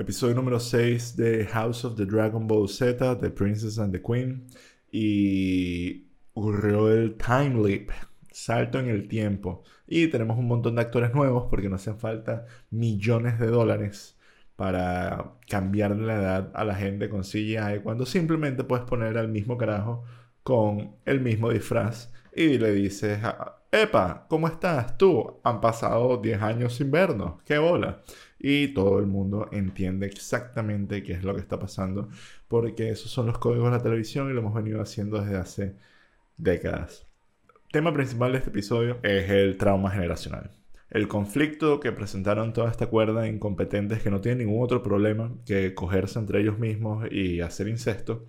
Episodio número 6 de House of the Dragon Ball Z, The Princess and the Queen. Y ocurrió el time leap, salto en el tiempo. Y tenemos un montón de actores nuevos porque nos hacen falta millones de dólares para cambiar la edad a la gente con CGI cuando simplemente puedes poner al mismo carajo con el mismo disfraz y le dices, Epa, ¿cómo estás tú? Han pasado 10 años sin vernos, qué bola. Y todo el mundo entiende exactamente qué es lo que está pasando, porque esos son los códigos de la televisión y lo hemos venido haciendo desde hace décadas. tema principal de este episodio es el trauma generacional. El conflicto que presentaron toda esta cuerda de incompetentes que no tienen ningún otro problema que cogerse entre ellos mismos y hacer incesto,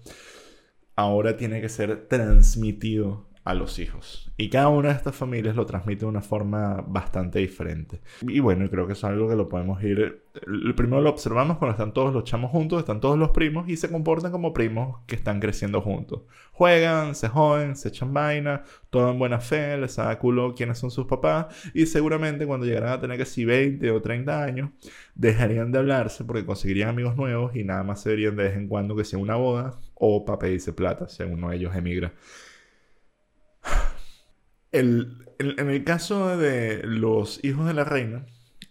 ahora tiene que ser transmitido a los hijos. Y cada una de estas familias lo transmite de una forma bastante diferente. Y bueno, creo que es algo que lo podemos ir... El primero lo observamos cuando están todos los chamos juntos, están todos los primos y se comportan como primos que están creciendo juntos. Juegan, se joden, se echan vaina, todo en buena fe, les da culo quiénes son sus papás y seguramente cuando llegarán a tener que si 20 o 30 años, dejarían de hablarse porque conseguirían amigos nuevos y nada más se verían de vez en cuando que sea una boda o para pedirse plata si uno de ellos emigra en el caso de los hijos de la reina,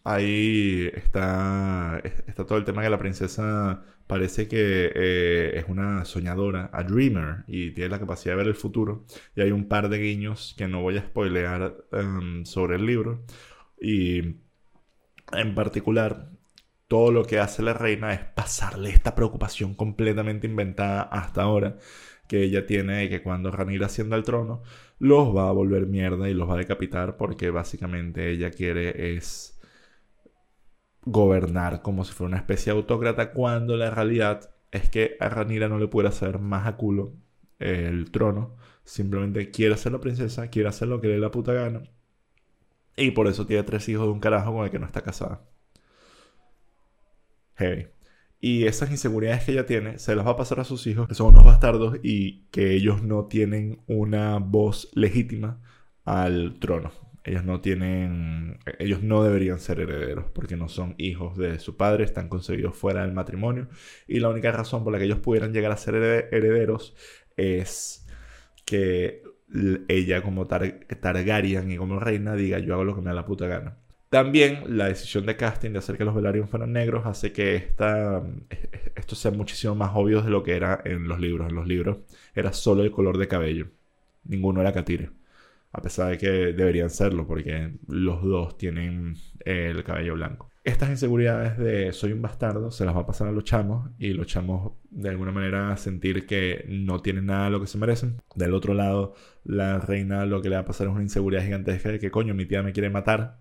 ahí está, está todo el tema que la princesa parece que eh, es una soñadora, a dreamer, y tiene la capacidad de ver el futuro. Y hay un par de guiños que no voy a spoilear em, sobre el libro. Y en particular, todo lo que hace la reina es pasarle esta preocupación completamente inventada hasta ahora que ella tiene que cuando Ranira ascienda al trono, los va a volver mierda y los va a decapitar porque básicamente ella quiere es gobernar como si fuera una especie de autócrata cuando la realidad es que a Ranira no le puede hacer más a culo el trono, simplemente quiere ser la princesa, quiere hacer lo que le dé la puta gana y por eso tiene tres hijos de un carajo con el que no está casada. Heavy. Y esas inseguridades que ella tiene se las va a pasar a sus hijos, que son unos bastardos y que ellos no tienen una voz legítima al trono. Ellos no tienen, ellos no deberían ser herederos porque no son hijos de su padre, están concebidos fuera del matrimonio y la única razón por la que ellos pudieran llegar a ser herederos es que ella como Targaryen y como reina diga yo hago lo que me da la puta gana. También la decisión de casting de hacer que los Velaryon fueran negros hace que esta, esto sea muchísimo más obvio de lo que era en los libros. En los libros era solo el color de cabello. Ninguno era catire. A pesar de que deberían serlo, porque los dos tienen el cabello blanco. Estas inseguridades de soy un bastardo se las va a pasar a los chamos y los chamos de alguna manera sentir que no tienen nada de lo que se merecen. Del otro lado, la reina lo que le va a pasar es una inseguridad gigantesca de que coño, mi tía me quiere matar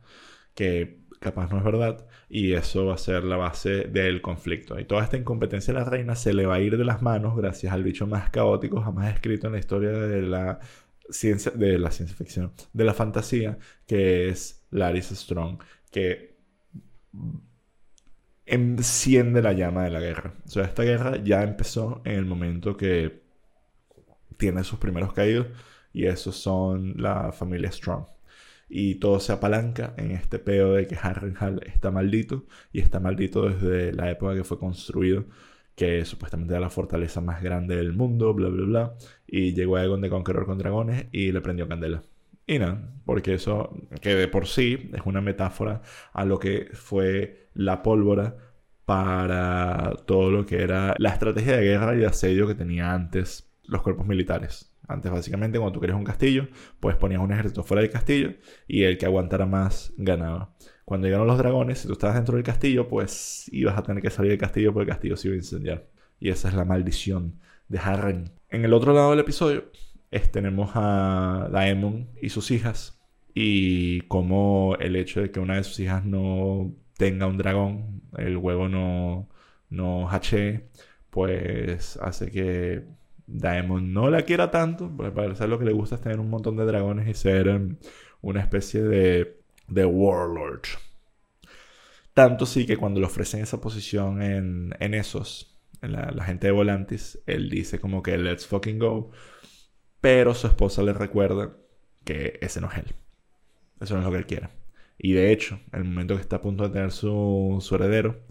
que capaz no es verdad, y eso va a ser la base del conflicto. Y toda esta incompetencia de la reina se le va a ir de las manos gracias al bicho más caótico jamás escrito en la historia de la ciencia, de la ciencia ficción, de la fantasía, que es Larissa Strong, que enciende la llama de la guerra. O sea, esta guerra ya empezó en el momento que tiene sus primeros caídos, y esos son la familia Strong y todo se apalanca en este peo de que Harrenhal está maldito y está maldito desde la época que fue construido, que supuestamente era la fortaleza más grande del mundo, bla, bla, bla, y llegó a Egon de Conqueror con dragones y le prendió candela. Y nada, porque eso, que de por sí es una metáfora a lo que fue la pólvora para todo lo que era la estrategia de guerra y de asedio que tenía antes los cuerpos militares. Antes, básicamente, cuando tú querías un castillo, pues ponías un ejército fuera del castillo y el que aguantara más ganaba. Cuando llegaron los dragones, si tú estabas dentro del castillo, pues ibas a tener que salir del castillo porque el castillo se iba a incendiar. Y esa es la maldición de Harren. En el otro lado del episodio tenemos a Daemon y sus hijas. Y como el hecho de que una de sus hijas no tenga un dragón, el huevo no, no hache, pues hace que Daemon no la quiera tanto, porque parece lo que le gusta es tener un montón de dragones y ser em, una especie de, de warlord. Tanto sí que cuando le ofrecen esa posición en, en esos, en la, gente de Volantis, él dice como que let's fucking go. Pero su esposa le recuerda que ese no es él. Eso no es lo que él quiere. Y de hecho, en el momento que está a punto de tener su, su heredero,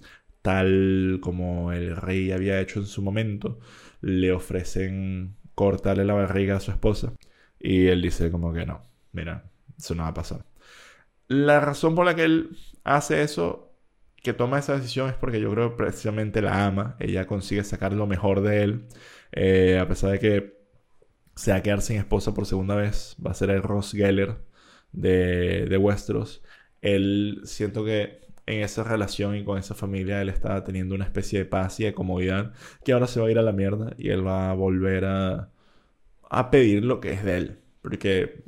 tal como el rey había hecho en su momento, le ofrecen cortarle la barriga a su esposa. Y él dice como que no, mira, eso no va a pasar. La razón por la que él hace eso, que toma esa decisión, es porque yo creo que precisamente la ama. Ella consigue sacar lo mejor de él. Eh, a pesar de que se va a quedar sin esposa por segunda vez, va a ser el Ross Geller de, de Westeros. Él siento que en esa relación y con esa familia él está teniendo una especie de paz y de comodidad que ahora se va a ir a la mierda y él va a volver a, a pedir lo que es de él. Porque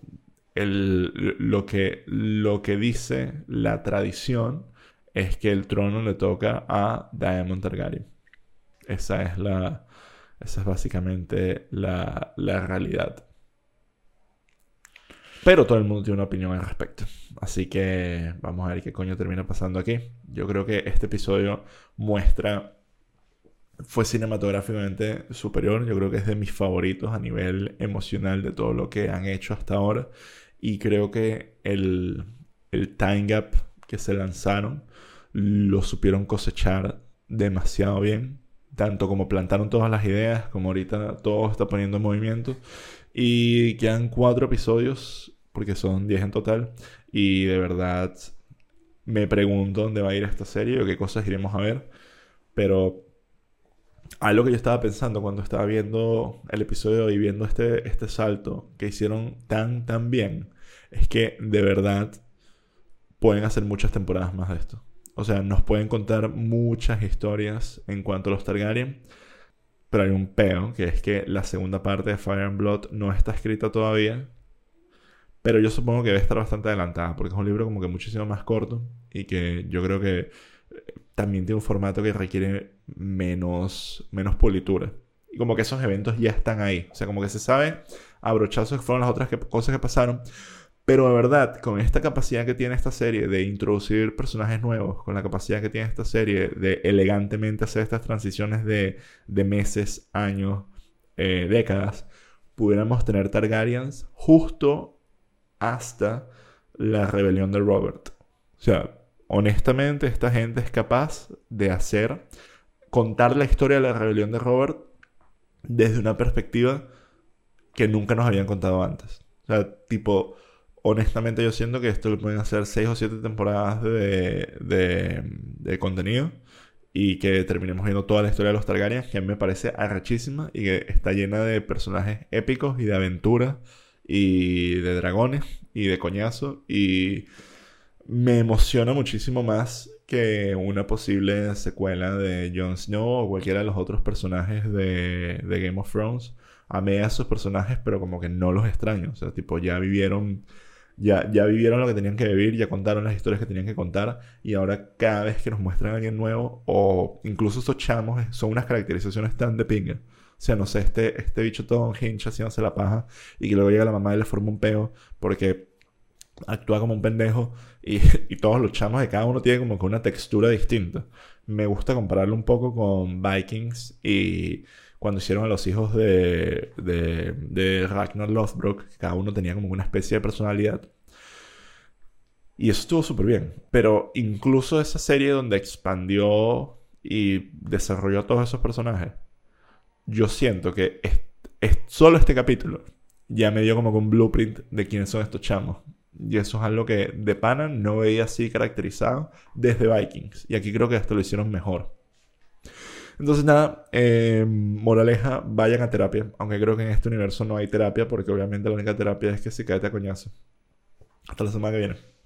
lo, que, lo que dice la tradición es que el trono le toca a Diamond Targaryen. Esa es la. Esa es básicamente la, la realidad. Pero todo el mundo tiene una opinión al respecto. Así que vamos a ver qué coño termina pasando aquí. Yo creo que este episodio muestra. Fue cinematográficamente superior. Yo creo que es de mis favoritos a nivel emocional de todo lo que han hecho hasta ahora. Y creo que el, el time gap que se lanzaron lo supieron cosechar demasiado bien. Tanto como plantaron todas las ideas, como ahorita todo está poniendo en movimiento. Y quedan cuatro episodios, porque son diez en total. Y de verdad me pregunto dónde va a ir esta serie o qué cosas iremos a ver. Pero algo que yo estaba pensando cuando estaba viendo el episodio y viendo este, este salto que hicieron tan, tan bien, es que de verdad pueden hacer muchas temporadas más de esto. O sea, nos pueden contar muchas historias en cuanto a los Targaryen. Pero hay un peo, que es que la segunda parte de Fire and Blood no está escrita todavía. Pero yo supongo que debe estar bastante adelantada, porque es un libro como que muchísimo más corto y que yo creo que eh, también tiene un formato que requiere menos, menos politura. Y como que esos eventos ya están ahí. O sea, como que se sabe a brochazos que fueron las otras cosas que pasaron. Pero de verdad, con esta capacidad que tiene esta serie de introducir personajes nuevos, con la capacidad que tiene esta serie de elegantemente hacer estas transiciones de, meses, años, eh, décadas, pudiéramos tener Targaryens justo hasta la rebelión de Robert. O sea, honestamente, esta gente es capaz de hacer, contar la historia de la rebelión de Robert desde una perspectiva que nunca nos habían contado antes. O sea, tipo honestamente yo siento que esto lo pueden hacer 6 o 7 temporadas de, de, contenido y que terminemos viendo toda la historia de los Targaryen, que a mí me parece arrachísima y que está llena de personajes épicos y de aventuras y de dragones y de coñazo y me emociona muchísimo más que una posible secuela de Jon Snow o cualquiera de los otros personajes de, Game of Thrones. Amé a esos personajes, pero como que no los extraño. O sea, tipo, ya vivieron ya, ya vivieron lo que tenían que vivir, ya contaron las historias que tenían que contar y ahora cada vez que nos muestran a alguien nuevo o incluso esos chamos son unas caracterizaciones tan de pinga. Sea, no sé, este, este bicho todo hincha haciéndose la paja y que luego llega la mamá y le forma un peo porque actúa como un pendejo y, y, todos los chamos de cada uno tienen como que una textura distinta. Me gusta compararlo un poco con Vikings y cuando hicieron a los hijos de, de, de Ragnar Lothbrok, cada uno tenía como una especie de personalidad. Y eso estuvo súper bien. Pero incluso esa serie donde expandió y desarrolló a todos esos personajes, yo siento que es, solo este capítulo ya me dio como un blueprint de quiénes son estos chamos. Y eso es algo que de pana no veía así caracterizado desde Vikings. Y aquí creo que esto lo hicieron mejor. Entonces, nada, eh, moraleja, vayan a terapia. Aunque creo que en este universo no hay terapia, porque obviamente la única terapia es que se cae a coñazo. Hasta la semana que viene.